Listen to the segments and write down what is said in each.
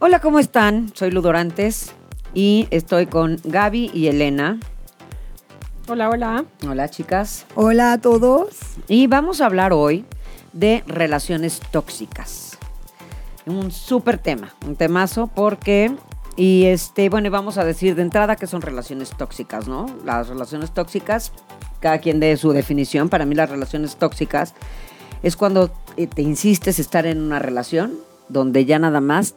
Hola, ¿cómo están? Soy Lu Dorantes y estoy con Gaby y Elena. Hola, hola. Hola, chicas. Hola a todos. Y vamos a hablar hoy de relaciones tóxicas. Un súper tema, un temazo, porque, y este, bueno, y vamos a decir de entrada que son relaciones tóxicas, ¿no? Las relaciones tóxicas, cada quien dé su definición. Para mí, las relaciones tóxicas es cuando eh, te insistes estar en una relación donde ya nada más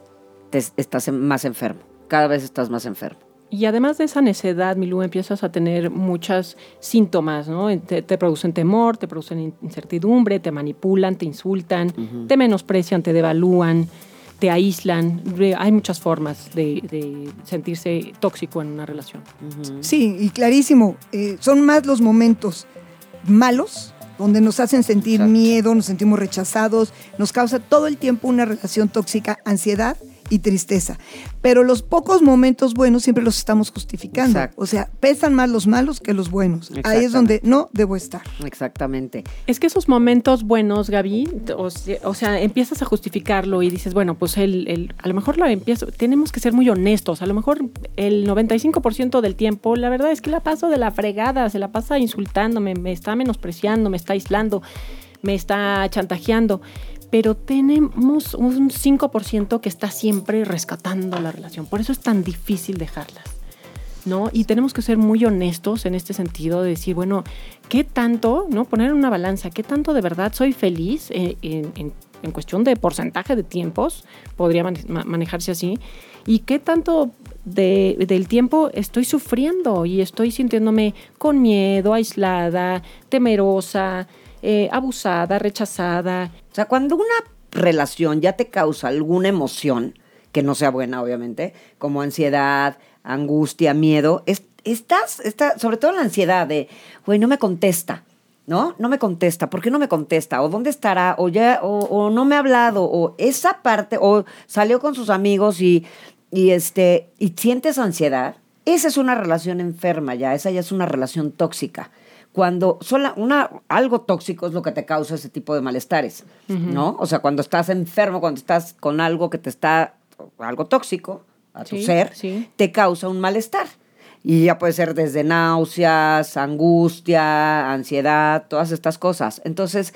te estás más enfermo. Cada vez estás más enfermo. Y además de esa necedad, Milú, empiezas a tener muchos síntomas, ¿no? Te, te, producen temor, te producen incertidumbre, te manipulan, te insultan, te menosprecian, te devalúan, te aíslan. Hay muchas formas de, de sentirse tóxico en una relación. Sí, y clarísimo, eh, son más los momentos malos donde nos hacen sentir Exacto. miedo, nos sentimos rechazados, nos causa todo el tiempo una relación tóxica, ansiedad y tristeza. Pero los pocos momentos buenos siempre los estamos justificando. Exacto. O sea, pesan más los malos que los buenos. Ahí es donde no debo estar. Exactamente. Es que esos momentos buenos, Gaby, o sea, o sea, empiezas a justificarlo y dices, bueno, pues el, el- a lo mejor lo empiezo, tenemos que ser muy honestos, a lo mejor el 95% del tiempo, la verdad es que la paso de la fregada, se la pasa insultándome, me está menospreciando, me está aislando, me está chantajeando, pero tenemos un 5% que está siempre rescatando la relación, por eso es tan difícil dejarlas. ¿no? Y tenemos que ser muy honestos en este sentido de decir, bueno, ¿qué tanto, no? Poner en una balanza, ¿qué tanto de verdad soy feliz eh, en, en- en cuestión de porcentaje de tiempos? Podría mane- ma- manejarse así. ¿Y qué tanto de- del tiempo estoy sufriendo y estoy sintiéndome con miedo, aislada, temerosa, eh, abusada, rechazada? O sea, cuando una relación ya te causa alguna emoción, que no sea buena, obviamente, como ansiedad, angustia, miedo, es- estás, está, sobre todo la ansiedad de, güey, no me contesta, ¿no? No me contesta, ¿por qué no me contesta? ¿O dónde estará? ¿O ya, o, o no me ha hablado? ¿O esa parte, o salió con sus amigos y, y este, y sientes ansiedad? Esa es una relación enferma ya, esa ya es una relación tóxica cuando sola, una, algo tóxico es lo que te causa ese tipo de malestares, ¿no? O sea, cuando estás enfermo, cuando estás con algo que te está, algo tóxico a tu Sí, ser, sí. te causa un malestar. Y ya puede ser desde náuseas, angustia, ansiedad, todas estas cosas. Entonces,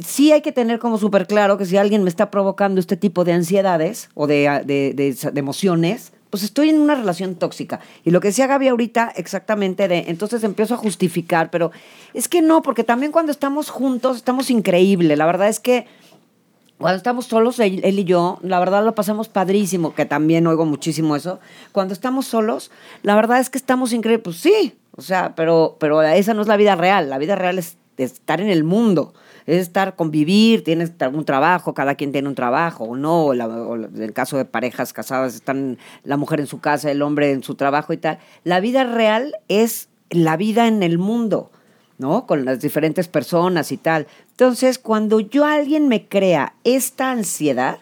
sí hay que tener como súper claro que si alguien me está provocando este tipo de ansiedades o de, de- de- de emociones, pues estoy en una relación tóxica. Y lo que decía Gaby ahorita, exactamente, de entonces empiezo a justificar, pero es que no, porque también cuando estamos juntos estamos increíble. La verdad es que cuando estamos solos, él, y yo, la verdad lo pasamos padrísimo, que también oigo muchísimo eso. Cuando estamos solos, la verdad es que estamos increíbles. Pues sí, o sea, pero, pero esa no es la vida real. La vida real es estar en el mundo, es estar, convivir, tienes un trabajo, cada quien tiene un trabajo, o no, en el caso de parejas casadas, están la mujer en su casa, el hombre en su trabajo y tal. La vida real es la vida en el mundo. ¿no? Con las diferentes personas y tal. Entonces, cuando yo alguien me crea esta ansiedad,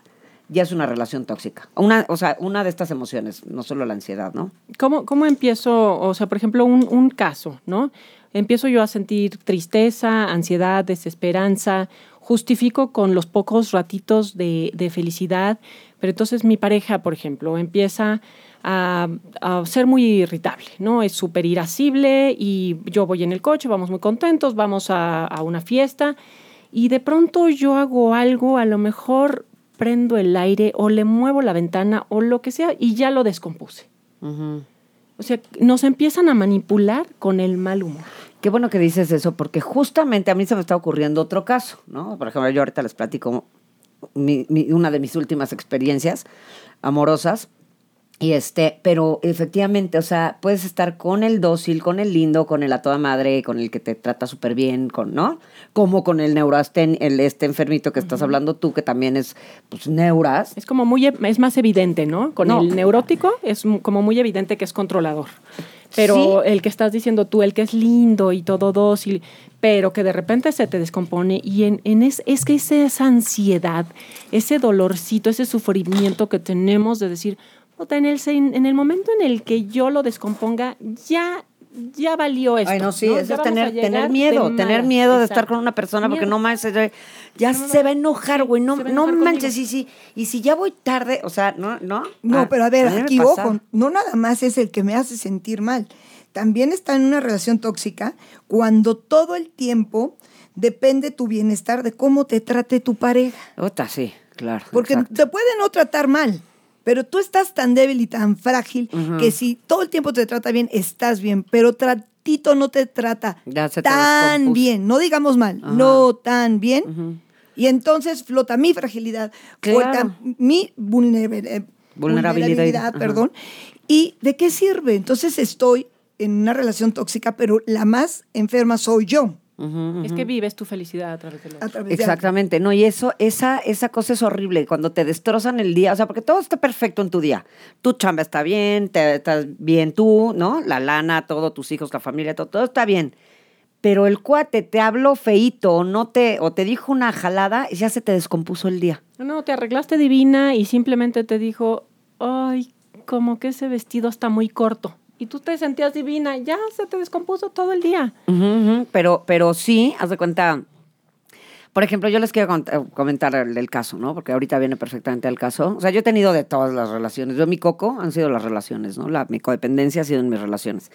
ya es una relación tóxica. Una, o sea, una de estas emociones, no solo la ansiedad, ¿no? ¿Cómo, cómo empiezo? O sea, por ejemplo, un, un caso, ¿no? Empiezo yo a sentir tristeza, ansiedad, desesperanza, justifico con los pocos ratitos de, de felicidad, pero entonces mi pareja, por ejemplo, empieza a, a ser muy irritable, ¿no? Es súper irascible y yo voy en el coche, vamos muy contentos, vamos a, a una fiesta y de pronto yo hago algo, a lo mejor prendo el aire o le muevo la ventana o lo que sea y ya lo descompuse. O sea, nos empiezan a manipular con el mal humor. Qué bueno que dices eso, porque justamente a mí se me está ocurriendo otro caso, ¿no? Por ejemplo, yo ahorita les platico mi- mi- una de mis últimas experiencias amorosas. Y este, pero efectivamente, o sea, puedes estar con el dócil, con el lindo, con el a toda madre, con el que te trata súper bien, con, ¿no? Como con el neurasten, el este enfermito que estás hablando tú, que también es, pues, neuras. Es como muy, es más evidente, ¿no? Con No. el neurótico es como muy evidente que es controlador. Pero el que estás diciendo tú, el que es lindo y todo dócil, pero que de repente se te descompone y en, en es, es que esa ansiedad, ese dolorcito, ese sufrimiento que tenemos de decir, "Puta, en el, en el momento en el que yo lo descomponga, ya, ya valió esto. Ay, no, sí, ¿no? eso es tener, tener miedo, tener miedo de estar con una persona porque Miedo. no manches, ya- ya No, no, se va a enojar, güey, no, no enojar manches, conmigo. y si, y si ya voy tarde, o sea, no, no. No, Ah, pero a ver, aquí pasa. ojo, no nada más es el que me hace sentir mal. También está en una relación tóxica cuando todo el tiempo depende tu bienestar de cómo te trate tu pareja. Otra, sí, claro. Porque exacto. te puede no tratar mal, pero tú estás tan débil y tan frágil que si todo el tiempo te trata bien, estás bien, pero tratito no te trata te tan bien, no digamos mal, no tan bien. Y entonces flota mi fragilidad, Claro. flota mi eh, Vulnerabilidad. vulnerabilidad, perdón. ¿Y de qué sirve? Entonces estoy en una relación tóxica, pero la más enferma soy yo. Es que vives tu felicidad a través de lo A través de- Exactamente, no, y eso, esa, esa cosa es horrible cuando te destrozan el día, o sea, porque todo está perfecto en tu día. Tu chamba está bien, te, estás bien tú, ¿no? La lana, todo, tus hijos, la familia, todo, todo está bien. Pero el cuate te habló feíto o no te, o te dijo una jalada y ya se te descompuso el día. No, no, te arreglaste divina y simplemente te dijo, ay, como que ese vestido está muy corto. Y tú te sentías divina, ya se te descompuso todo el día. Pero, pero sí, haz de cuenta. Por ejemplo, yo les quiero eh, comentar el, el caso, ¿no? Porque ahorita viene perfectamente al caso. O sea, yo he tenido de todas las relaciones. Yo, mi coco han sido las relaciones, ¿no? La, mi codependencia ha sido en mis relaciones.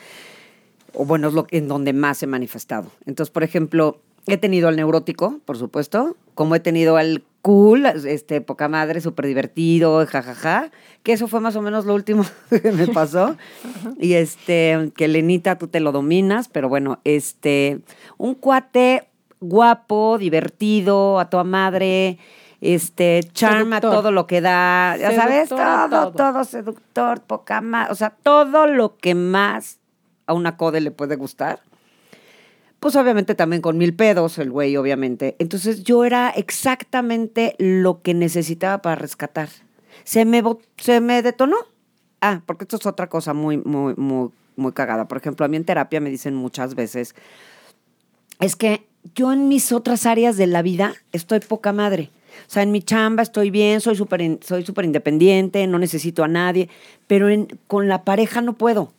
O bueno, es lo en donde más he manifestado. Entonces, por ejemplo, he tenido al neurótico, por supuesto, como he tenido al cool, este, poca madre, súper divertido, jajaja, que eso fue más o menos lo último que me pasó. y este, que Lenita, tú te lo dominas, pero bueno, este, un cuate guapo, divertido, a toda madre, este, charma Seductor. todo lo que da, ya sabes, todo, todo. todo seductor, poca más, o sea, todo lo que más a una code le puede gustar. Pues obviamente también con mil pedos, el güey, obviamente. Entonces yo era exactamente lo que necesitaba para rescatar. Se me, se me detonó. Ah, porque esto es otra cosa muy, muy, muy, muy cagada. Por ejemplo, a mí en terapia me dicen muchas veces, es que yo en mis otras áreas de la vida estoy poca madre. O sea, en mi chamba estoy bien, soy súper soy súper independiente, no necesito a nadie, pero en- con la pareja no puedo.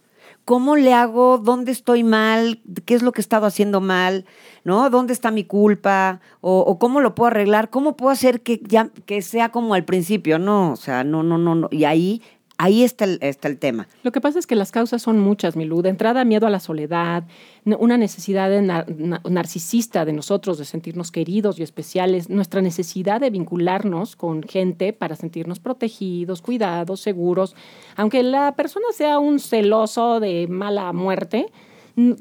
¿Cómo le hago? ¿Dónde estoy mal? ¿Qué es lo que he estado haciendo mal? ¿No? ¿Dónde está mi culpa? ¿O, o cómo lo puedo arreglar? ¿Cómo puedo hacer que, ya, que sea como al principio? No, o sea, no, no, no. no. Y ahí, ahí está el, está el tema. Lo que pasa es que las causas son muchas, Milú. De entrada, miedo a la soledad, una necesidad nar- na- narcisista de nosotros, de sentirnos queridos y especiales, nuestra necesidad de vincularnos con gente para sentirnos protegidos, cuidados, seguros. Aunque la persona sea un celoso de mala muerte,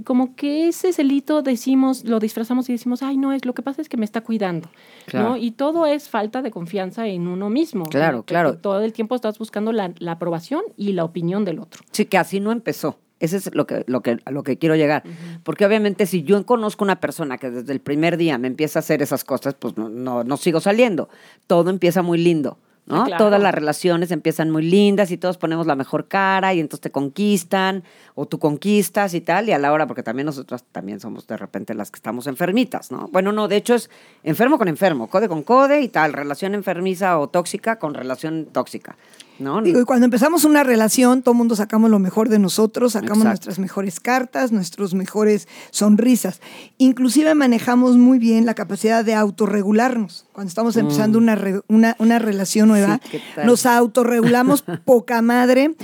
como que ese celito decimos, lo disfrazamos y decimos, ay, no, es lo que pasa es que me está cuidando. Claro. ¿no? Y todo es falta de confianza en uno mismo. Claro, Que- claro. todo el tiempo estás buscando la, la aprobación y la opinión del otro. Sí, que así no empezó. Ese es lo que, lo que, a lo que quiero llegar. Porque obviamente si yo conozco una persona que desde el primer día me empieza a hacer esas cosas, pues no, no, no sigo saliendo. Todo empieza muy lindo. ¿No? Claro. Todas las relaciones empiezan muy lindas y todos ponemos la mejor cara y entonces te conquistan o tú conquistas y tal. Y a la hora, porque también nosotras también somos de repente las que estamos enfermitas, ¿no? Bueno, no, de hecho es enfermo con enfermo, code con code y tal, relación enfermiza o tóxica con relación tóxica, ¿no? Digo, y cuando empezamos una relación, todo el mundo sacamos lo mejor de nosotros, sacamos Exacto. nuestras mejores cartas, nuestras mejores sonrisas. Inclusive manejamos muy bien la capacidad de autorregularnos. Cuando estamos empezando una, re- una, una relación nueva, Mm. Sí, nos autorregulamos poca madre,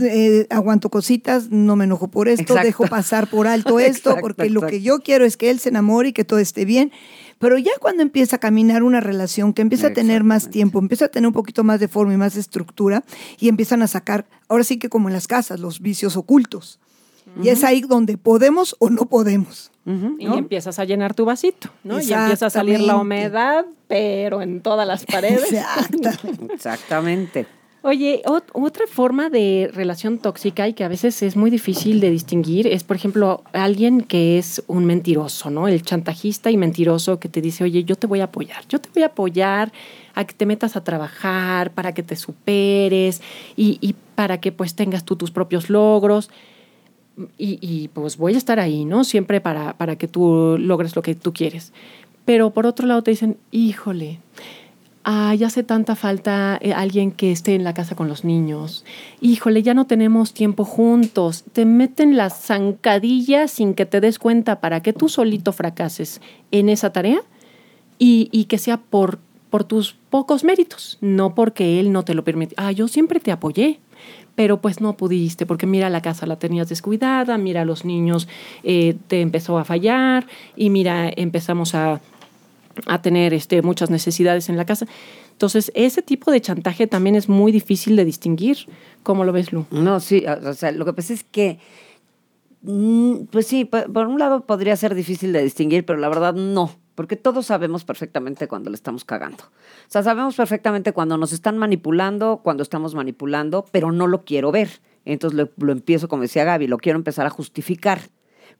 eh, aguanto cositas, no me enojo por esto, Exacto. dejo pasar por alto esto, Exacto, porque lo que yo quiero es que él se enamore y que todo esté bien. Pero ya cuando empieza a caminar una relación, que empieza a tener más Exactamente. tiempo, empieza a tener un poquito más de forma y más de estructura, y empiezan a sacar, ahora sí que como en las casas, los vicios ocultos. Y es ahí donde podemos o no podemos. Y ¿no? empiezas a llenar tu vasito, ¿no? Y empieza a salir la Exactamente. humedad, pero en todas las paredes. Exacto. Exactamente. Oye, ot- otra forma de relación tóxica y que a veces es muy difícil de distinguir es, por ejemplo, alguien que es un mentiroso, ¿no? El chantajista y mentiroso que te dice, oye, yo te voy a apoyar, yo te voy a apoyar a que te metas a trabajar, para que te superes y, y para que pues tengas tú tus propios logros. Y, y, pues voy a estar ahí, ¿no? Siempre para, para que tú logres lo que tú quieres. Pero por otro lado te dicen, híjole, ay, hace tanta falta eh, alguien que esté en la casa con los niños. Híjole, ya no tenemos tiempo juntos. Te meten las zancadillas sin que te des cuenta para que tú solito fracases en esa tarea y, y que sea por, por tus pocos méritos, no porque él no te lo permitió. Ah, yo siempre te apoyé, pero pues no pudiste, porque mira la casa la tenías descuidada, mira los niños eh, te empezó a fallar y mira empezamos a, a tener este, muchas necesidades en la casa. Entonces, ese tipo de chantaje también es muy difícil de distinguir. ¿Cómo lo ves, Lu? No, sí, o sea, lo que pasa es que, mm, pues sí, por, un lado podría ser difícil de distinguir, pero la verdad no, porque todos sabemos perfectamente cuando le estamos cagando. O sea, sabemos perfectamente cuando nos están manipulando, cuando estamos manipulando, pero no lo quiero ver. Entonces lo, lo empiezo, como decía Gaby, lo quiero empezar a justificar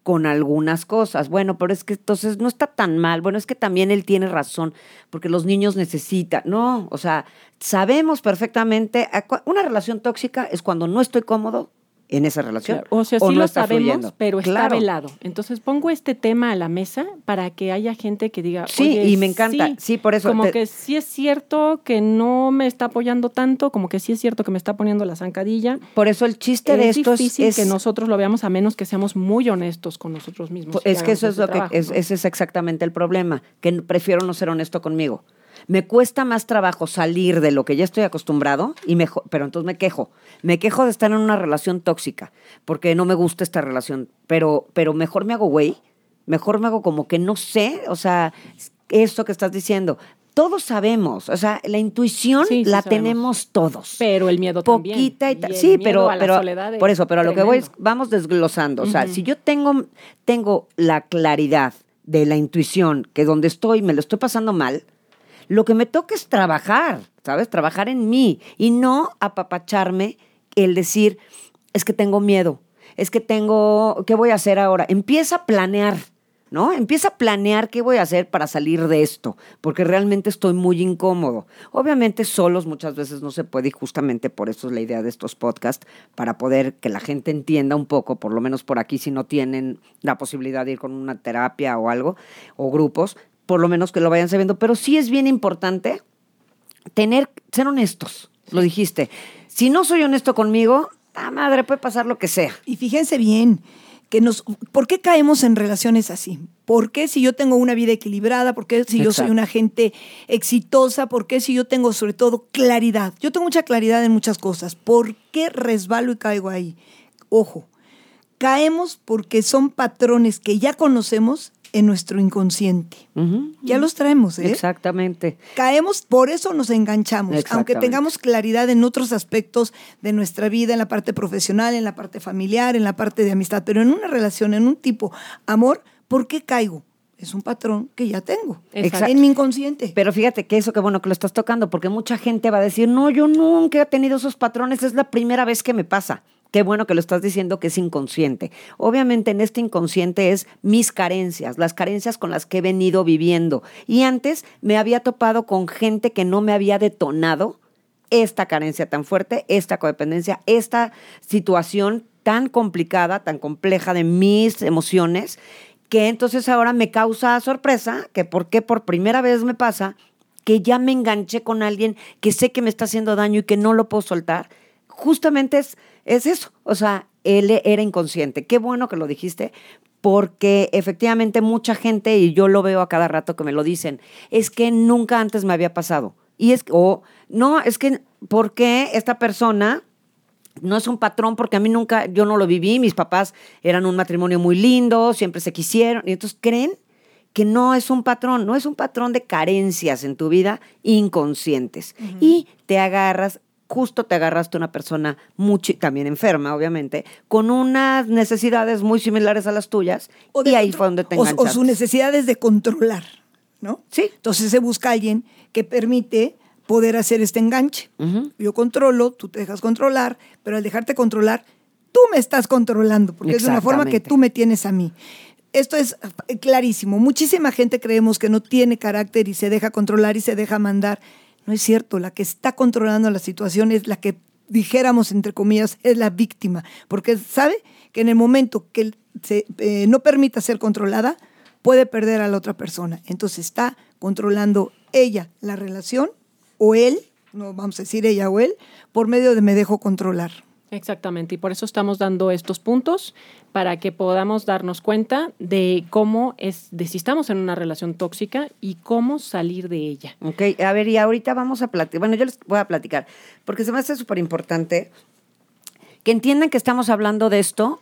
con algunas cosas. Bueno, pero es que entonces no está tan mal. Bueno, es que también él tiene razón, porque los niños necesitan. No, o sea, sabemos perfectamente. Una relación tóxica es cuando no estoy cómodo en esa relación. Claro, O sea, sí no lo sabemos, fluyendo. pero está Claro. velado. Entonces pongo este tema a la mesa para que haya gente que diga. Sí, "Oye, y me encanta. Sí, por eso Como te- que sí es cierto que no me está apoyando tanto, como que sí es cierto que me está poniendo la zancadilla. Por eso el chiste de es esto es- difícil es, que nosotros lo veamos a menos que seamos muy honestos con nosotros mismos. Pues es que eso es lo ese que es, ¿no? ese es exactamente el problema, que prefiero no ser honesto conmigo. Me cuesta más trabajo salir de lo que ya estoy acostumbrado y mejor, pero entonces me quejo. Me quejo de estar en una relación tóxica porque no me gusta esta relación, pero pero mejor me hago güey, mejor me hago como que no sé, o sea, esto que estás diciendo. Todos sabemos, o sea, la intuición Sí, sí la sabemos. tenemos todos. Pero el miedo también. Poquita y Sí, pero, pero es por eso, pero a lo que voy es, vamos desglosando. O sea, si yo tengo, tengo la claridad de la intuición, que donde estoy me lo estoy pasando mal, lo que me toca es trabajar, ¿sabes? Trabajar en mí y no apapacharme el decir, es que tengo miedo, es que tengo, ¿qué voy a hacer ahora? Empieza a planear, ¿no? Empieza a planear qué voy a hacer para salir de esto, porque realmente estoy muy incómodo. Obviamente solos muchas veces no se puede y justamente por eso es la idea de estos podcasts, para poder que la gente entienda un poco, por lo menos por aquí si no tienen la posibilidad de ir con una terapia o algo, o grupos, por lo menos que lo vayan sabiendo, pero sí es bien importante tener, ser honestos, lo dijiste. Si no soy honesto conmigo, ah, madre, puede pasar lo que sea. Y fíjense bien, que nos, ¿por qué caemos en relaciones así? ¿Por qué si yo tengo una vida equilibrada? ¿Por qué si yo soy una gente exitosa? ¿Por qué si yo tengo sobre todo claridad? Yo tengo mucha claridad en muchas cosas. ¿Por qué resbalo y caigo ahí? Ojo, caemos porque son patrones que ya conocemos en nuestro inconsciente. Ya los traemos, ¿eh? Exactamente. Caemos, por eso nos enganchamos, aunque tengamos claridad en otros aspectos de nuestra vida, en la parte profesional, en la parte familiar, en la parte de amistad, pero en una relación, en un tipo amor, ¿por qué caigo? Es un patrón que ya tengo Exacto. en mi inconsciente. Pero fíjate que eso, qué bueno que lo estás tocando, porque mucha gente va a decir, no, yo nunca he tenido esos patrones, es la primera vez que me pasa. Qué bueno que lo estás diciendo que es inconsciente. Obviamente en este inconsciente es mis carencias, las carencias con las que he venido viviendo. Y antes me había topado con gente que no me había detonado esta carencia tan fuerte, esta codependencia, esta situación tan complicada, tan compleja de mis emociones, que entonces ahora me causa sorpresa, que por qué por primera vez me pasa, que ya me enganché con alguien que sé que me está haciendo daño y que no lo puedo soltar. Justamente es, es eso, o sea, él era inconsciente. Qué bueno que lo dijiste, porque efectivamente mucha gente, y yo lo veo a cada rato que me lo dicen, es que nunca antes me había pasado. Y es, o no, es que, ¿por qué esta persona no es un patrón porque a mí nunca, yo no lo viví, mis papás eran un matrimonio muy lindo, siempre se quisieron, y entonces creen que no es un patrón, no es un patrón de carencias en tu vida inconscientes. Y te agarras, justo te agarraste a una persona mucho, también enferma, obviamente, con unas necesidades muy similares a las tuyas, O y ahí fue donde te o, o enganchaste. sus necesidades de controlar, ¿no? Sí. Entonces se busca alguien que permite poder hacer este enganche. Yo controlo, tú te dejas controlar, pero al dejarte controlar, tú me estás controlando, porque es una forma que tú me tienes a mí. Esto es eh, clarísimo. Muchísima gente creemos que no tiene carácter y se deja controlar y se deja mandar. No es cierto. La que está controlando la situación es la que, dijéramos entre comillas, es la víctima. Porque sabe que en el momento que se, eh, no permita ser controlada, puede perder a la otra persona. Entonces está controlando ella la relación o él, no vamos a decir ella o él, por medio de me dejo controlar. Exactamente, y por eso estamos dando estos puntos para que podamos darnos cuenta de cómo es, de si estamos en una relación tóxica y cómo salir de ella. Ok, a ver, y ahorita vamos a platicar. Bueno, yo les voy a platicar, porque se me hace súper importante que entiendan que estamos hablando de esto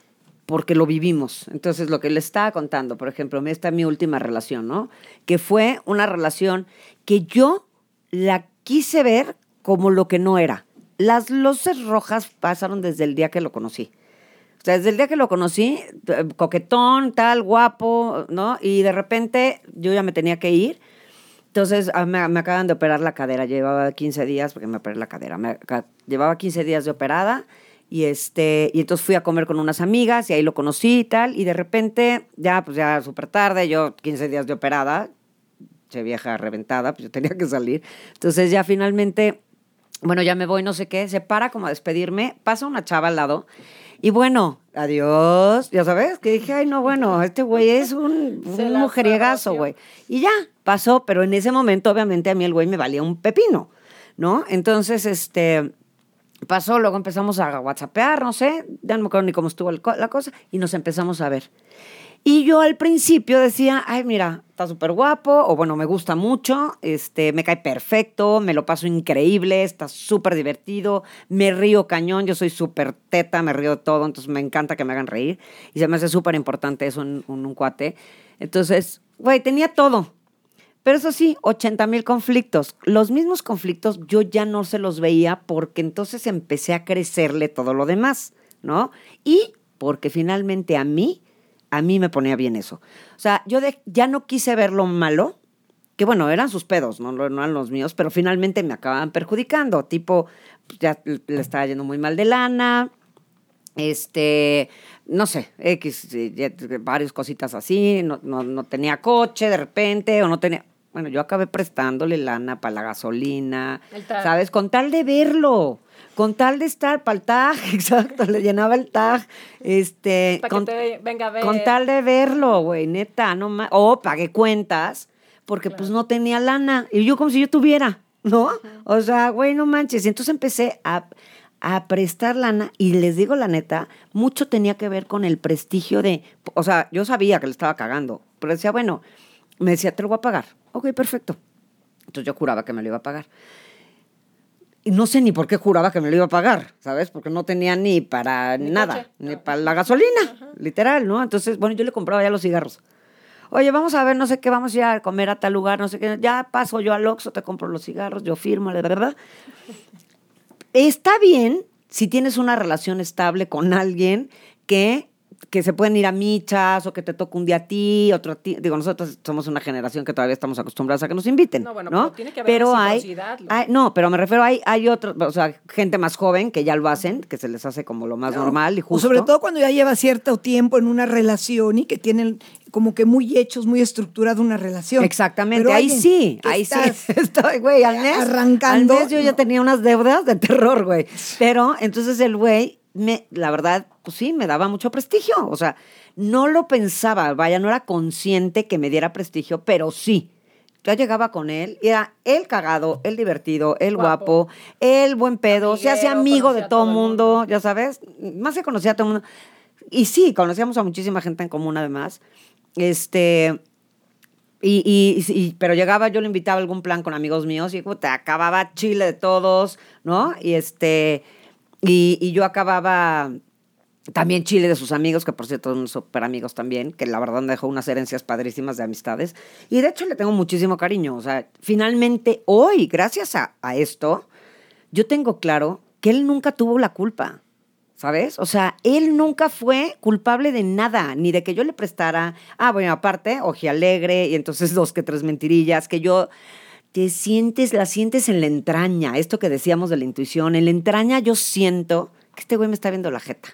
porque lo vivimos. Entonces, lo que les estaba contando, por ejemplo, esta es mi última relación, ¿no? Que fue una relación que yo la quise ver como lo que no era. Las luces rojas pasaron desde el día que lo conocí. O sea, desde el día que lo conocí, eh, coquetón, tal, guapo, ¿no? Y de repente yo ya me tenía que ir. Entonces ah, me, me acaban de operar la cadera. Llevaba 15 días, porque me operé la cadera. Me llevaba 15 días de operada. Y, este, y entonces fui a comer con unas amigas y ahí lo conocí y tal. Y de repente, ya, pues ya súper tarde, yo 15 días de operada, che vieja reventada, pues yo tenía que salir. Entonces ya finalmente, bueno, ya me voy, no sé qué, se para como a despedirme, pasa una chava al lado y bueno, adiós, ya sabes, que dije, ay, no, bueno, este güey es un, un mujeriegazo, güey. Y ya, pasó, pero en ese momento obviamente a mí el güey me valía un pepino, ¿no? Entonces, este... Pasó, luego empezamos a whatsappear, no sé, ya no me acuerdo ni cómo estuvo el la cosa, y nos empezamos a ver. Y yo al principio decía, ay, mira, está súper guapo, o bueno, me gusta mucho, este, me cae perfecto, me lo paso increíble, está súper divertido, me río cañón, yo soy súper teta, me río todo, entonces me encanta que me hagan reír. Y se me hace súper importante eso en, en un cuate. Entonces, güey, tenía todo. Pero eso sí, 80 mil conflictos. Los mismos conflictos yo ya no se los veía porque entonces empecé a crecerle todo lo demás, ¿no? Y porque finalmente a mí, a mí me ponía bien eso. O sea, yo ya no quise ver lo malo, que bueno, eran sus pedos, ¿no? eran los míos, pero finalmente me acababan perjudicando. Tipo, pues, ya le estaba yendo muy mal de lana, este, no sé, X, varias cositas así, no, no, no tenía coche de repente, o no tenía, bueno, yo acabé prestándole lana para la gasolina. ¿sabes? Con tal de verlo, con tal de estar para el tag, exacto, le llenaba el tag, este, Para que con, te venga a ver. con tal de verlo, güey, neta, no más, o pagué cuentas, porque pues no tenía lana, y yo como si yo tuviera, ¿no? O sea, güey, no manches, y entonces empecé a, a prestar lana, y les digo la neta, mucho tenía que ver con el prestigio de, o sea, yo sabía que le estaba cagando, pero decía, bueno, me decía, te lo voy a pagar, ok, perfecto. Entonces yo juraba que me lo iba a pagar. Y no sé ni por qué juraba que me lo iba a pagar, ¿sabes? Porque no tenía ni para Ni nada, coche. ni No. para la gasolina, literal, ¿no? Entonces, bueno, yo le compraba ya los cigarros. Oye, vamos a ver, no sé qué, vamos a ir a comer a tal lugar, no sé qué. Ya paso yo al Oxxo, te compro los cigarros, yo firmo, la verdad. Está bien si tienes una relación estable con alguien que, que se pueden ir a michas o que te toque un día a ti, otro a ti. Digo, nosotros somos una generación que todavía estamos acostumbrados a que nos inviten. No, bueno, ¿no? pero tiene que haber Pero hay, no, pero me refiero, hay, hay otros, o sea, gente más joven que ya lo hacen, que se les hace como lo más normal y O justo. sobre todo cuando ya lleva cierto tiempo en una relación y que tienen como que muy hechos, muy estructurada una relación. Exactamente, Pero ahí sí, ahí sí. Estoy, güey, al mes. arrancando, Al mes yo ya tenía unas deudas de terror, güey. Pero entonces el güey, me, la verdad, pues sí, me daba mucho prestigio. O sea, no lo pensaba, vaya, no era consciente que me diera prestigio, pero sí. Yo llegaba con él y era el cagado, el divertido, el guapo, Guapo. el buen pedo, se hacía amigo de todo todo el mundo, mundo. ya sabes, más se conocía a todo el mundo. Y sí, conocíamos a muchísima gente en común además. Este, y, y- y- pero llegaba, yo le invitaba a algún plan con amigos míos y puta, acababa chile de todos, ¿no? Y este, y, y yo acababa también chile de sus amigos, que por cierto son súper amigos también, que la verdad me dejó unas herencias padrísimas de amistades. Y de hecho le tengo muchísimo cariño. O sea, finalmente hoy, gracias a, a esto, yo tengo claro que él nunca tuvo la culpa. ¿Sabes? O sea, él nunca fue culpable de nada, ni de que yo le prestara, ah, bueno, aparte, oji alegre, y entonces dos que tres mentirillas, que yo te sientes, la sientes en la entraña, esto que decíamos de la intuición, en la entraña yo siento que este güey me está viendo la jeta.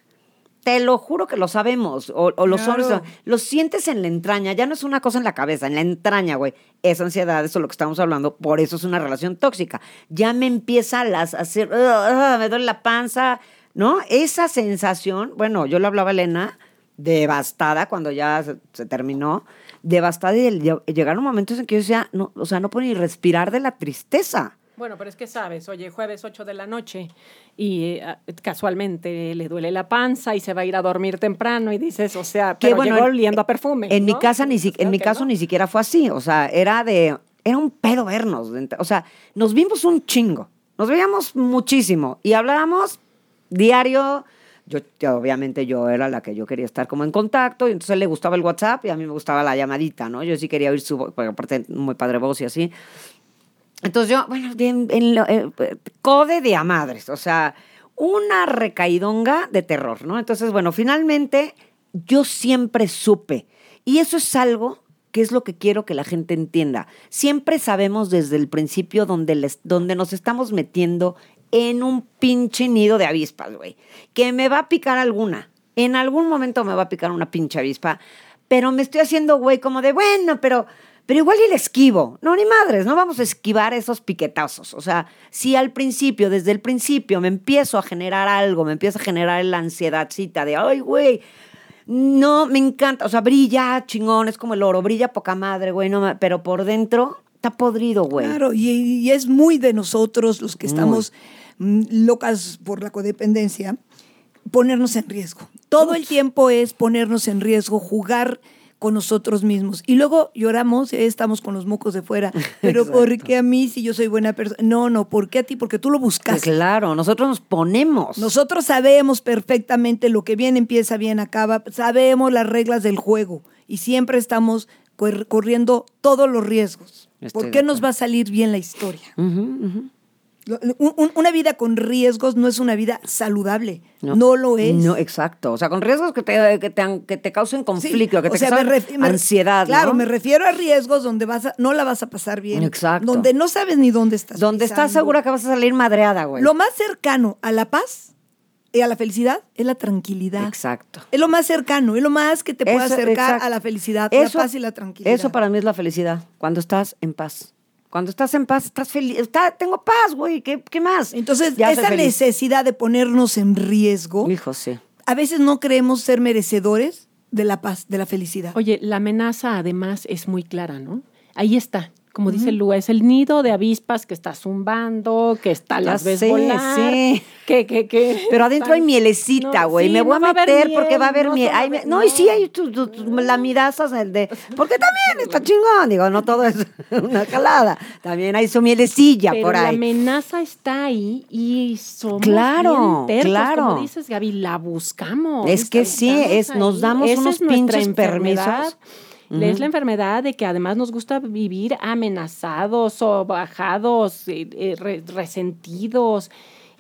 Te lo juro que lo sabemos, o, o los Claro. hombres, lo sientes en la entraña, ya no es una cosa en la cabeza, en la entraña, güey. Es ansiedad, eso es lo que estamos hablando, por eso es una relación tóxica. Ya me empieza a las, a hacer, "Ugh, ugh, me duele la panza, ¿no? Esa sensación, bueno, yo le hablaba a Elena, devastada cuando ya se, se terminó, devastada y llegaron momentos en que yo decía, no, o sea, no puedo ni respirar de la tristeza. Bueno, pero es que sabes, oye, jueves 8 de la noche y eh, casualmente le duele la panza y se va a ir a dormir temprano y dices, o sea, pero bueno, llegó en- oliendo a perfume. En mi ¿no? casa ni si- en mi caso no. ni siquiera fue así, o sea, era de era un pedo vernos, o sea, nos vimos un chingo. Nos veíamos muchísimo y hablábamos diario. Obviamente yo era la que yo quería estar como en contacto y entonces le gustaba el WhatsApp y a mí me gustaba la llamadita, ¿no? Yo sí quería oír su voz, porque aparte muy padre voz y así. Entonces yo, bueno, en, en lo- eh, code de a madres, o sea, una recaidonga de terror, ¿no? Entonces, bueno, finalmente yo siempre supe, y eso es algo que es lo que quiero que la gente entienda. Siempre sabemos desde el principio donde, les, donde nos estamos metiendo en un pinche nido de avispas, güey, que me va a picar alguna. En algún momento me va a picar una pinche avispa, pero me estoy haciendo, güey, como de, bueno, pero, pero igual y le esquivo. No, ni madres, no vamos a esquivar esos piquetazos. O sea, si al principio, desde el principio, me empiezo a generar algo, me empieza a generar la ansiedadcita de, ay, güey, no, me encanta. O sea, brilla chingón, es como el oro, brilla poca madre, güey, no, pero por dentro está podrido, güey. Claro, y, y es muy de nosotros los que estamos mm, locas por la codependencia, ponernos en riesgo. Todo el tiempo es ponernos en riesgo, jugar con nosotros mismos. Y luego lloramos, eh, estamos con los mocos de fuera. Pero ¿por qué a mí si yo soy buena persona? No, no, ¿por qué a ti? Porque tú lo buscaste. Claro, nosotros nos ponemos. Nosotros sabemos perfectamente lo que bien empieza, bien acaba, sabemos las reglas del juego y siempre estamos cor- corriendo todos los riesgos. Estoy ¿Por qué nos va a salir bien la historia? Un- un- Una vida con riesgos no es una vida saludable. No, No. lo es. No, exacto. O sea, con riesgos que te, que te, que te causen Sí, conflicto, que o te sea, me causen me- ansiedad. Claro, ¿no? me refiero a riesgos donde vas a- no la vas a pasar bien. Exacto. Donde no sabes ni dónde estás. Donde estás segura que vas a salir madreada, güey. Lo más cercano a la paz y a la felicidad es la tranquilidad. Exacto. Es lo más cercano, es lo más que te puede Eso, acercar exacto. a la felicidad, Eso- la paz y la tranquilidad. Eso para mí es la felicidad. Cuando estás en paz. Cuando estás en paz, estás feliz. Está, tengo paz, güey. ¿Qué, qué más? Entonces, Ya esa necesidad de ponernos en riesgo, Hijo, sí. a veces no creemos ser merecedores de la paz, de la felicidad. Oye, la amenaza además es muy clara, ¿no? Ahí está. Como dice Lua, es el nido de avispas que está zumbando, que está las ves sé, volar, sí. que, que, que Pero adentro hay mielecita, No, güey. sí, me voy no a meter miel, porque va a haber no miel. no, y sí hay tus- tus lamidazas el de. Porque también está chingón. Digo, no todo es una jalada. También hay su mielecilla Pero por la ahí. amenaza está ahí y somos Claro, bien tercos, claro. Como dices, Gaby, la buscamos. Es que sí, es- nos damos Esa unos es nuestra Es la enfermedad de que además nos gusta vivir amenazados o bajados, eh, eh, re- resentidos.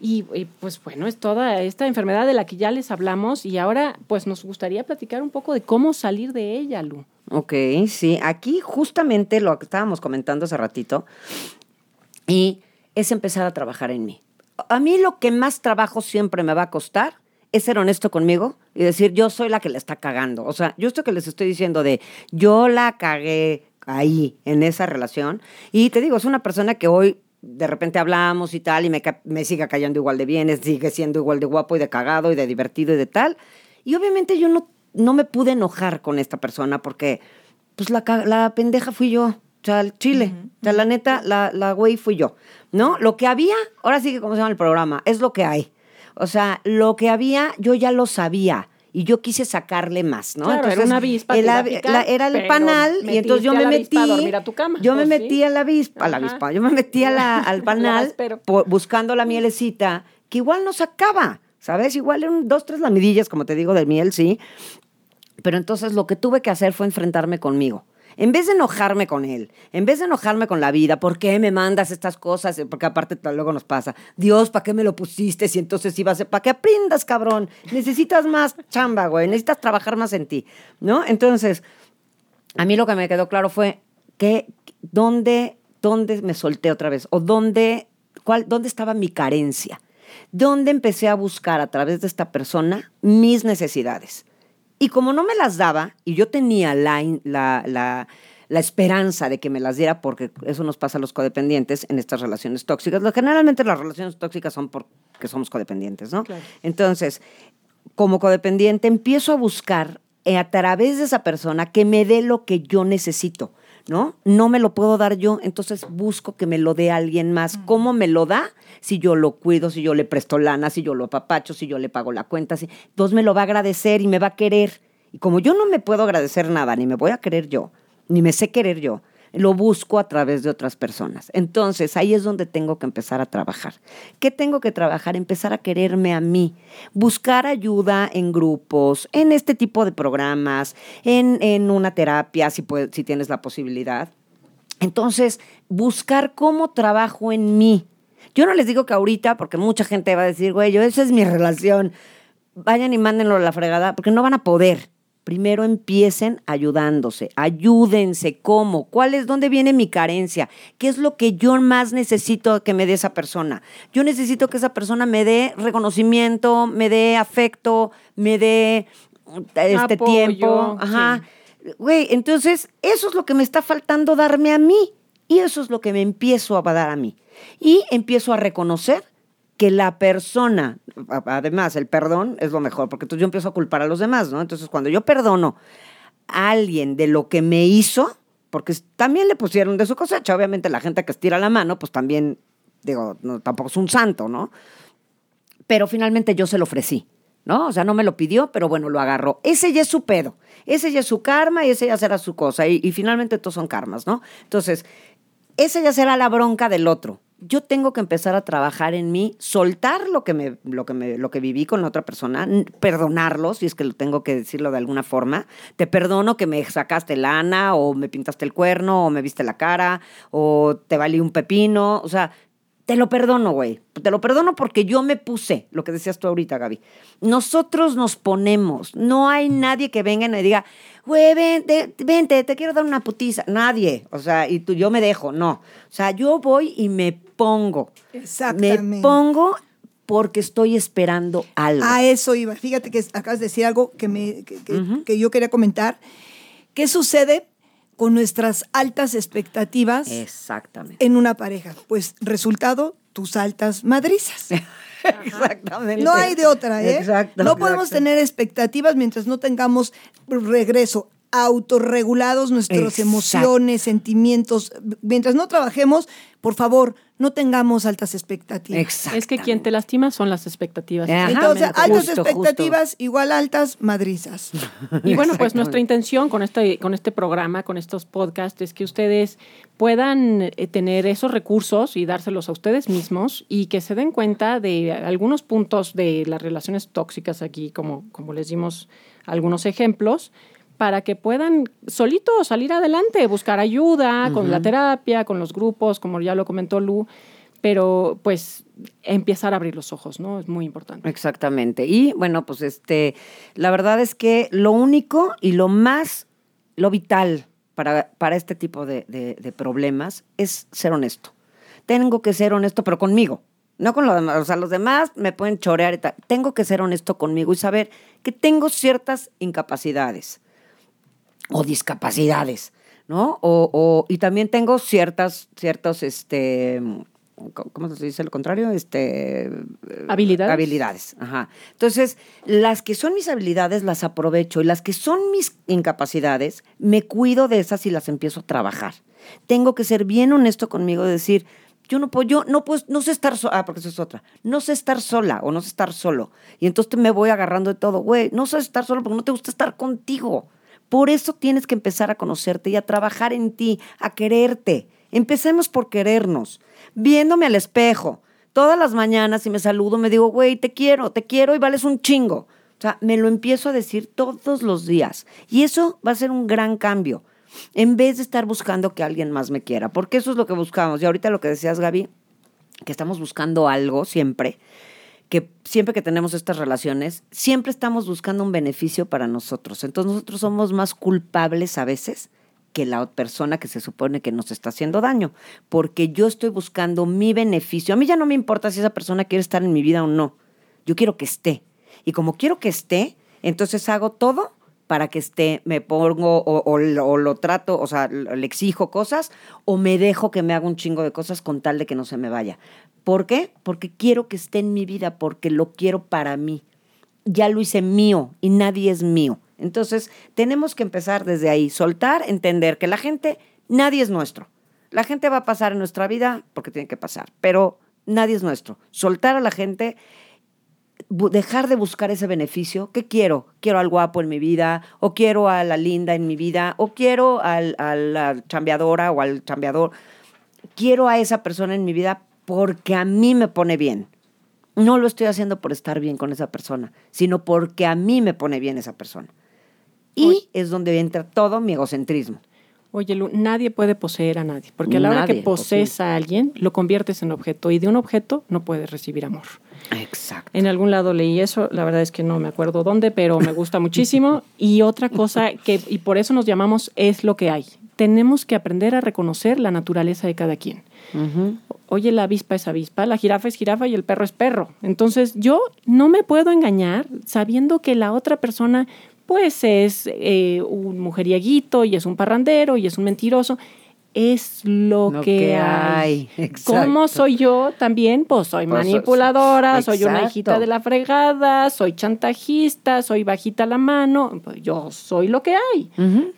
Y, y, pues bueno, es toda esta enfermedad de la que ya les hablamos y ahora pues nos gustaría platicar un poco de cómo salir de ella, Lu. Ok, sí. Aquí justamente lo que estábamos comentando hace ratito. Y es empezar a trabajar en mí. A mí lo que más trabajo siempre me va a costar es ser honesto conmigo y decir, yo soy la que la está cagando. O sea, yo esto que les estoy diciendo de, yo la cagué ahí, en esa relación. Y te digo, es una persona que hoy de repente hablamos y tal, y me, me sigue cayendo igual de bien, sigue siendo igual de guapo y de cagado y de divertido y de tal. Y obviamente yo no, no me pude enojar con esta persona porque, pues la, la pendeja fui yo. O sea, el chile. O sea, la neta, la, la güey fui yo. ¿No? Lo que había, ahora sí que como se llama el programa, es lo que hay. O sea, lo que había, yo ya lo sabía. Y yo quise sacarle más, ¿no? Claro, era una avispa, el picar, la- era el panal, y entonces yo me metí. a a tu cama, Yo me metí a la avispa, a la avispa. Yo me metí a la, al panal buscando la mielecita, que igual no sacaba, ¿sabes? Igual eran dos, tres lamidillas, como te digo, de miel, sí. Pero entonces lo que tuve que hacer fue enfrentarme conmigo. En vez de enojarme con él, en vez de enojarme con la vida, ¿por qué me mandas estas cosas? Porque aparte luego nos pasa, Dios, ¿para qué me lo pusiste? Si entonces iba a ser, ¿para qué aprendas, cabrón? Necesitas más chamba, güey, necesitas trabajar más en ti, ¿no? Entonces, a mí lo que me quedó claro fue que dónde, dónde me solté otra vez o dónde, cuál, dónde estaba mi carencia. Dónde empecé a buscar a través de esta persona mis necesidades. Y como no me las daba, y yo tenía la, la, la, la esperanza de que me las diera, porque eso nos pasa a los codependientes en estas relaciones tóxicas. Generalmente las relaciones tóxicas son porque somos codependientes, ¿no? Claro. Entonces, como codependiente, empiezo a buscar eh, a través de esa persona que me dé lo que yo necesito, ¿no? No me lo puedo dar yo, entonces busco que me lo dé alguien más. ¿Cómo me lo da? Si yo lo cuido, si yo le presto lana, si yo lo apapacho, si yo le pago la cuenta, si... entonces me lo va a agradecer y me va a querer. Y como yo no me puedo agradecer nada, ni me voy a querer yo, ni me sé querer yo, lo busco a través de otras personas. Entonces ahí es donde tengo que empezar a trabajar. ¿Qué tengo que trabajar? Empezar a quererme a mí, buscar ayuda en grupos, en este tipo de programas, en, en una terapia, si, puede- si tienes la posibilidad. Entonces, buscar cómo trabajo en mí. Yo no les digo que ahorita, porque mucha gente va a decir, güey, yo, esa es mi relación. Vayan y mándenlo a la fregada, porque no van a poder. Primero empiecen ayudándose, ayúdense, ¿cómo? ¿Cuál es, dónde viene mi carencia? ¿Qué es lo que yo más necesito que me dé esa persona? Yo necesito que esa persona me dé reconocimiento, me dé afecto, me dé este Apoyo, tiempo. Ajá. Güey, entonces eso es lo que me está faltando darme a mí. Y eso es lo que me empiezo a dar a mí. Y empiezo a reconocer que la persona, además, el perdón es lo mejor, porque entonces yo empiezo a culpar a los demás, ¿no? Entonces, cuando yo perdono a alguien de lo que me hizo, porque también le pusieron de su cosecha, obviamente la gente que estira la mano, pues también, digo, no, tampoco es un santo, ¿no? pero finalmente yo se lo ofrecí, ¿no? O sea, no me lo pidió, pero bueno, lo agarró. Ese ya es su pedo, ese ya es su karma y ese ya será su cosa. Y, y finalmente todos son karmas, ¿no? Entonces, ese ya será la bronca del otro. Yo tengo que empezar a trabajar en mí, soltar lo que me, lo que me, lo que viví con otra persona, perdonarlo, si es que lo tengo que decirlo de alguna forma. Te perdono que me sacaste lana, o me pintaste el cuerno, o me viste la cara, o te valí un pepino. O sea, te lo perdono, güey. Te lo perdono porque yo me puse, lo que decías tú ahorita, Gaby. Nosotros nos ponemos. No hay nadie que venga y me diga, güey, vente, vente, te quiero dar una putiza. Nadie. O sea, y tú, yo me dejo. No. O sea, yo voy y me pongo. Exactamente. Me pongo porque estoy esperando algo. A eso iba. Fíjate que acabas de decir algo que, me, que, que- que yo quería comentar. ¿Qué sucede con nuestras altas expectativas Exactamente. en una pareja? Pues resultado, tus altas madrizas. Exactamente. No hay de otra, ¿eh? Exacto. no podemos exacto. tener expectativas mientras no tengamos regreso autorregulados nuestras Exacto. emociones, sentimientos. Mientras no trabajemos, por favor, no tengamos altas expectativas. Exacto. Es que quien te lastima son las expectativas. Ajá. Entonces, altas Justo, expectativas igual altas madrizas. Y bueno, pues nuestra intención con este, con este programa, con estos podcasts, es que ustedes puedan eh, tener esos recursos y dárselos a ustedes mismos y que se den cuenta de algunos puntos de las relaciones tóxicas aquí, como, como les dimos algunos ejemplos, para que puedan solitos salir adelante, buscar ayuda con la terapia, con los grupos, como ya lo comentó Lu, pero pues empezar a abrir los ojos, ¿no? Es muy importante. Exactamente. Y bueno, pues este, la verdad es que lo único y lo más, lo vital para, para este tipo de, de- de problemas es ser honesto. Tengo que ser honesto, pero conmigo. No con los demás. O sea, los demás me pueden chorear y tal. Tengo que ser honesto conmigo y saber que tengo ciertas incapacidades o discapacidades, ¿no? O, o- y también tengo ciertas, ciertos, este, ¿cómo se dice lo contrario? Este, Habilidades. Habilidades, ajá. Entonces, las que son mis habilidades las aprovecho y las que son mis incapacidades, me cuido de esas y las empiezo a trabajar. Tengo que ser bien honesto conmigo y decir, yo no puedo, yo no puedo, no sé estar sola, ah, porque eso es otra, no sé estar sola o no sé estar solo. Y entonces me voy agarrando de todo, güey, no sé estar solo porque no te gusta estar contigo. Por eso tienes que empezar a conocerte y a trabajar en ti, a quererte. Empecemos por querernos, viéndome al espejo. Todas las mañanas, si me saludo, me digo, güey, te quiero, te quiero y vales un chingo. O sea, me lo empiezo a decir todos los días. Y eso va a ser un gran cambio. En vez de estar buscando que alguien más me quiera. Porque eso es lo que buscamos. Y ahorita lo que decías, Gaby, que estamos buscando algo siempre, que siempre que tenemos estas relaciones, siempre estamos buscando un beneficio para nosotros. Entonces nosotros somos más culpables a veces que la persona que se supone que nos está haciendo daño, porque yo estoy buscando mi beneficio. A mí ya no me importa si esa persona quiere estar en mi vida o no. Yo quiero que esté. Y como quiero que esté, entonces hago todo para que esté, me pongo o, o lo- trato, o sea, le exijo cosas o me dejo que me haga un chingo de cosas con tal de que no se me vaya. ¿Por qué? Porque quiero que esté en mi vida, porque lo quiero para mí. Ya lo hice mío y nadie es mío. Entonces, tenemos que empezar desde ahí, soltar, entender que la gente, nadie es nuestro. La gente va a pasar en nuestra vida porque tiene que pasar, pero nadie es nuestro. Soltar a la gente dejar de buscar ese beneficio. ¿Qué quiero? Quiero al guapo en mi vida, o quiero a la linda en mi vida, o quiero al, a la chambeadora o al chambeador. Quiero a esa persona en mi vida porque a mí me pone bien. No lo estoy haciendo por estar bien con esa persona, sino porque a mí me pone bien esa persona. Y es donde entra todo mi egocentrismo. Oye, Lu, nadie puede poseer a nadie, porque a la hora que Nadie, posees a alguien, lo conviertes en objeto y de un objeto no puedes recibir amor. Exacto. En algún lado leí eso, la verdad es que no me acuerdo dónde, pero me gusta muchísimo. Y otra cosa que, y por eso nos llamamos es lo que hay. Tenemos que aprender a reconocer la naturaleza de cada quien. Oye, la avispa es avispa, la jirafa es jirafa y el perro es perro. Entonces yo no me puedo engañar sabiendo que la otra persona pues es eh, un mujeriaguito y es un parrandero y es un mentiroso. Es lo, Lo que, que hay. hay, exacto. ¿Cómo soy yo también? Pues soy Pues, manipuladora, soy una hijita de la fregada, soy chantajista, soy bajita la mano. Pues yo soy lo que hay.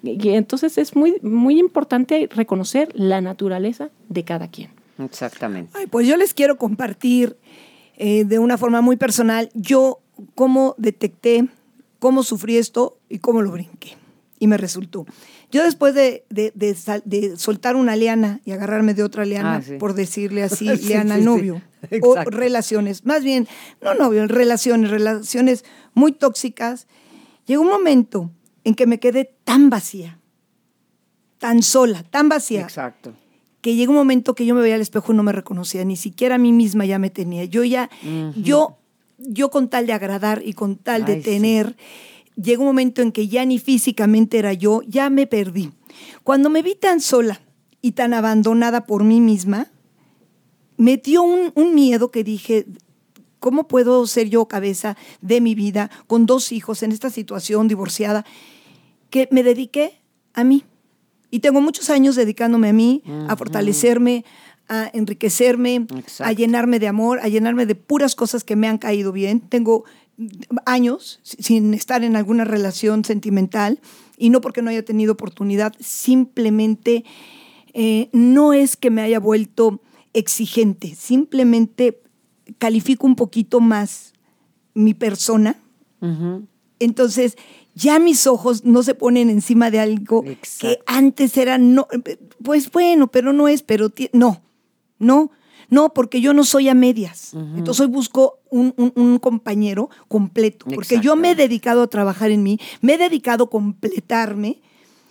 Y entonces es muy, muy importante reconocer la naturaleza de cada quien. Exactamente. Ay, pues yo les quiero compartir eh, de una forma muy personal yo cómo detecté, cómo sufrí esto y cómo lo brinqué. Y me resultó. Yo después de, de- de de soltar una liana y agarrarme de otra liana, Ah, sí. por decirle así, Sí, liana sí, novio, o relaciones, más bien, no novio, relaciones, relaciones muy tóxicas, llegó un momento en que me quedé tan vacía, tan sola, tan vacía, Exacto. que llegó un momento que yo me veía al espejo y no me reconocía, ni siquiera a mí misma ya me tenía. Yo ya, yo, yo con tal de agradar y con tal de Ay, sí. tener, llegó un momento en que ya ni físicamente era yo, ya me perdí. Cuando me vi tan sola y tan abandonada por mí misma, me dio un, un miedo que dije, ¿cómo puedo ser yo cabeza de mi vida con dos hijos en esta situación divorciada? Que me dediqué a mí. Y tengo muchos años dedicándome a mí, a fortalecerme, a enriquecerme, a llenarme de amor, a llenarme de puras cosas que me han caído bien. Tengo años sin estar en alguna relación sentimental y no porque no haya tenido oportunidad, simplemente eh, no es que me haya vuelto exigente, simplemente califico un poquito más mi persona. Entonces, ya mis ojos no se ponen encima de algo que antes era, no, pues bueno, pero no es, pero no, no, no, porque yo no soy a medias. Entonces hoy busco un, un- un compañero completo, porque yo me he dedicado a trabajar en mí, me he dedicado a completarme.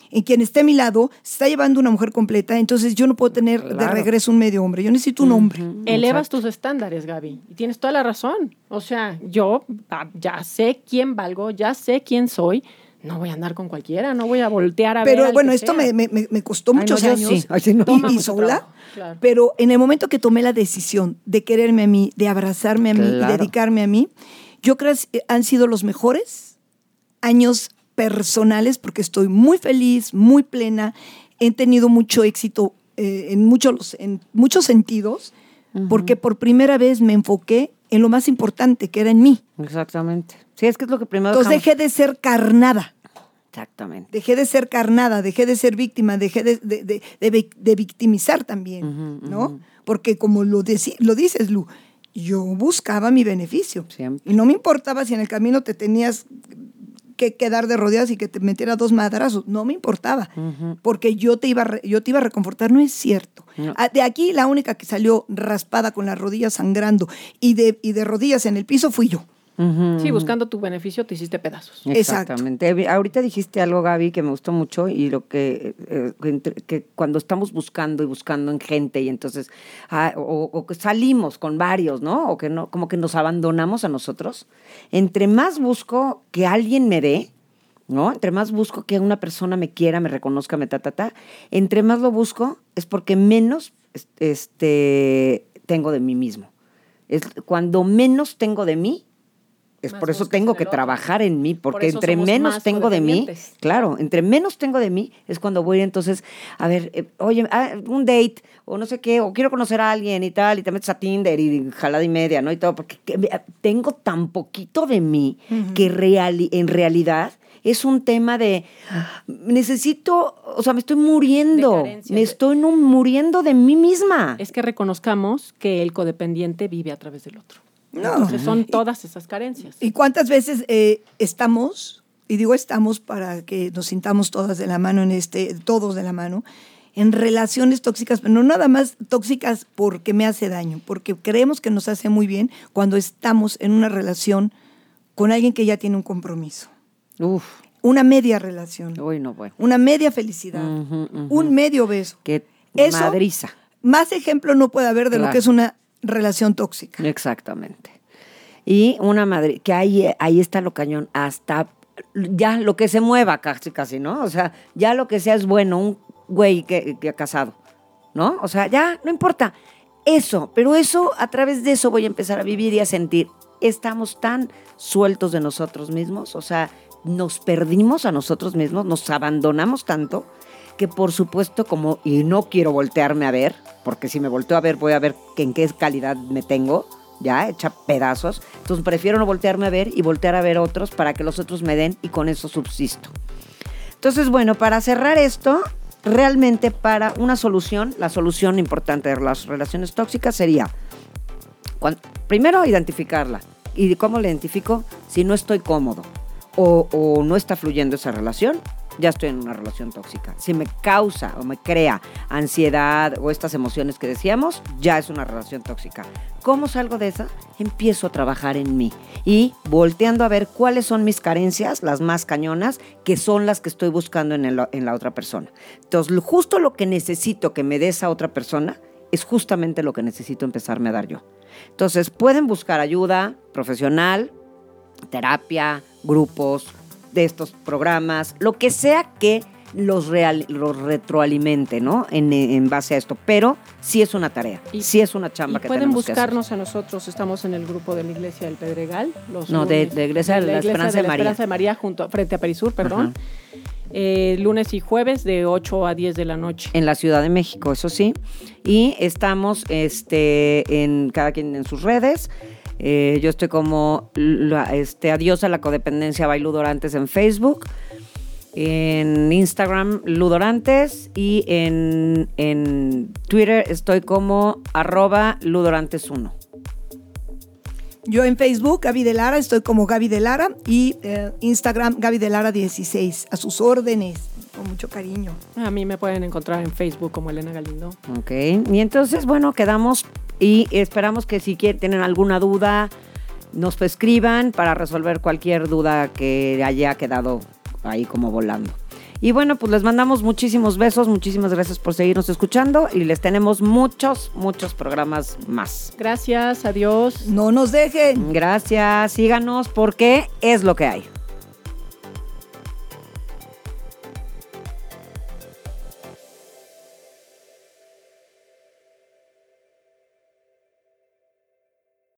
En quien esté a mi lado, se está llevando una mujer completa, entonces yo no puedo tener de regreso un medio hombre, yo necesito un hombre. Elevas tus estándares, Gaby. Y tienes toda la razón. O sea, yo ah, ya sé quién valgo, ya sé quién soy. No voy a andar con cualquiera, no voy a voltear a ver. Pero bueno, que esto sea. me, me- me- me costó Ay, no, muchos años sí. Ay, sí, no. y- sola. claro. Pero en el momento que tomé la decisión de quererme a mí, de abrazarme a mí Claro. y dedicarme a mí, yo creo que han sido los mejores años personales porque estoy muy feliz, muy plena. He tenido mucho éxito eh, en, muchos, en muchos sentidos porque por primera vez me enfoqué en lo más importante, que era en mí. Exactamente. Sí, es que es lo que primero Entonces dejé de ser carnada. Exactamente. Dejé de ser carnada, dejé de ser víctima, dejé de, de- de- de vic- de victimizar también, ¿no? Porque como lo, lo dices, Lu, yo buscaba mi beneficio. Siempre. Y no me importaba si en el camino te tenías que quedar de rodillas y que te metiera dos madrazos. No me importaba, porque yo te, iba a yo te iba a reconfortar. No es cierto. No. Ah, De aquí la única que salió raspada con las rodillas sangrando y de, y de rodillas en el piso fui yo. Ujú. Sí, buscando tu beneficio te hiciste pedazos. Exacto. Exactamente. Eh, Ahorita dijiste algo, Gaby, que me gustó mucho y lo que, eh, que entre- que cuando estamos buscando y buscando en gente y entonces ah, o, o que salimos con varios, ¿no? O que no, como que nos abandonamos a nosotros. Entre más busco que alguien me dé, ¿no? Entre más busco que una persona me quiera, me reconozca, me ta, ta, ta, entre más lo busco es porque menos es- este, tengo de mí mismo. Es, cuando menos tengo de mí, es por eso tengo en que trabajar en mí, Por porque entre menos tengo de mí, claro, entre menos tengo de mí es cuando voy entonces, a ver, eh, oye, ah, un date, o no sé qué, o quiero conocer a alguien y tal, y te metes a Tinder y jalada y media, ¿no? Y todo, porque tengo tan poquito de mí que reali- en realidad es un tema de necesito, o sea, me estoy muriendo, me estoy no- muriendo de mí misma. Es que reconozcamos que el codependiente vive a través del otro. No. Entonces son todas esas carencias. ¿Y cuántas veces eh, estamos, y digo estamos para que nos sintamos todas de la mano en este, todos de la mano, en relaciones tóxicas, pero no nada más tóxicas porque me hace daño, porque creemos que nos hace muy bien cuando estamos en una relación con alguien que ya tiene un compromiso, Uf, una media relación, uy, no, bueno. una media felicidad, un medio beso. Qué Eso- madriza. Más ejemplo no puede haber de lo que es una relación tóxica. Exactamente. Y una madre, que ahí, ahí está lo cañón, hasta ya lo que se mueva casi, casi, ¿no? O sea, ya lo que sea es bueno, un güey que, que ha casado, ¿no? O sea, ya, no importa. Eso, pero eso, a través de eso voy a empezar a vivir y a sentir. Estamos tan sueltos de nosotros mismos, o sea, nos perdimos a nosotros mismos, nos abandonamos tanto que por supuesto como, y no quiero voltearme a ver, porque si me volteo a ver voy a ver que en qué calidad me tengo, ya, hecha pedazos. Entonces prefiero no voltearme a ver y voltear a ver otros para que los otros me den y con eso subsisto. Entonces, bueno, para cerrar esto, realmente para una solución, la solución importante de las relaciones tóxicas sería, primero, identificarla. ¿Y cómo la identifico? Si no estoy cómodo o, o no está fluyendo esa relación, ya estoy en una relación tóxica. Si me causa o me crea ansiedad o estas emociones que decíamos, ya es una relación tóxica. ¿Cómo salgo de esa? Empiezo a trabajar en mí y volteando a ver cuáles son mis carencias, las más cañonas, que son las que estoy buscando en, la otra persona. Entonces, justo lo que necesito que me dé esa otra persona es justamente lo que necesito empezarme a dar yo. Entonces, pueden buscar ayuda profesional, terapia, grupos de estos programas, lo que sea que los, real- los retroalimente, ¿no? En, en base a esto. Pero sí es una tarea, Y- sí es una chamba Y que pueden tenemos que hacer. buscarnos a nosotros, estamos en el grupo de la Iglesia del Pedregal. Los No, de- lunes- de Iglesia de la Esperanza de la María. Esperanza de María, junto frente a Perisur, perdón. Eh, lunes y jueves de 8 a 10 de la noche. en la Ciudad de México, eso sí. Y estamos este, en cada quien en sus redes. Eh, yo estoy como la- este, Adiós a la codependencia by Ludorantes en Facebook. En Instagram, Ludorantes. Y en, en Twitter estoy como arroba Ludorantes1. Yo en Facebook, Gaby de Lara, estoy como Gaby de Lara y eh, Instagram, Gaby de Lara 16, a sus órdenes, con mucho cariño. A mí me pueden encontrar en Facebook como Elena Galindo. Ok. Y entonces, bueno, quedamos y esperamos que si quieren, tienen alguna duda, nos escriban para resolver cualquier duda que haya quedado ahí como volando. Y bueno, pues les mandamos muchísimos besos, muchísimas gracias por seguirnos escuchando y les tenemos muchos, muchos programas más. Gracias, adiós. No nos dejen. Gracias, síganos porque es lo que hay.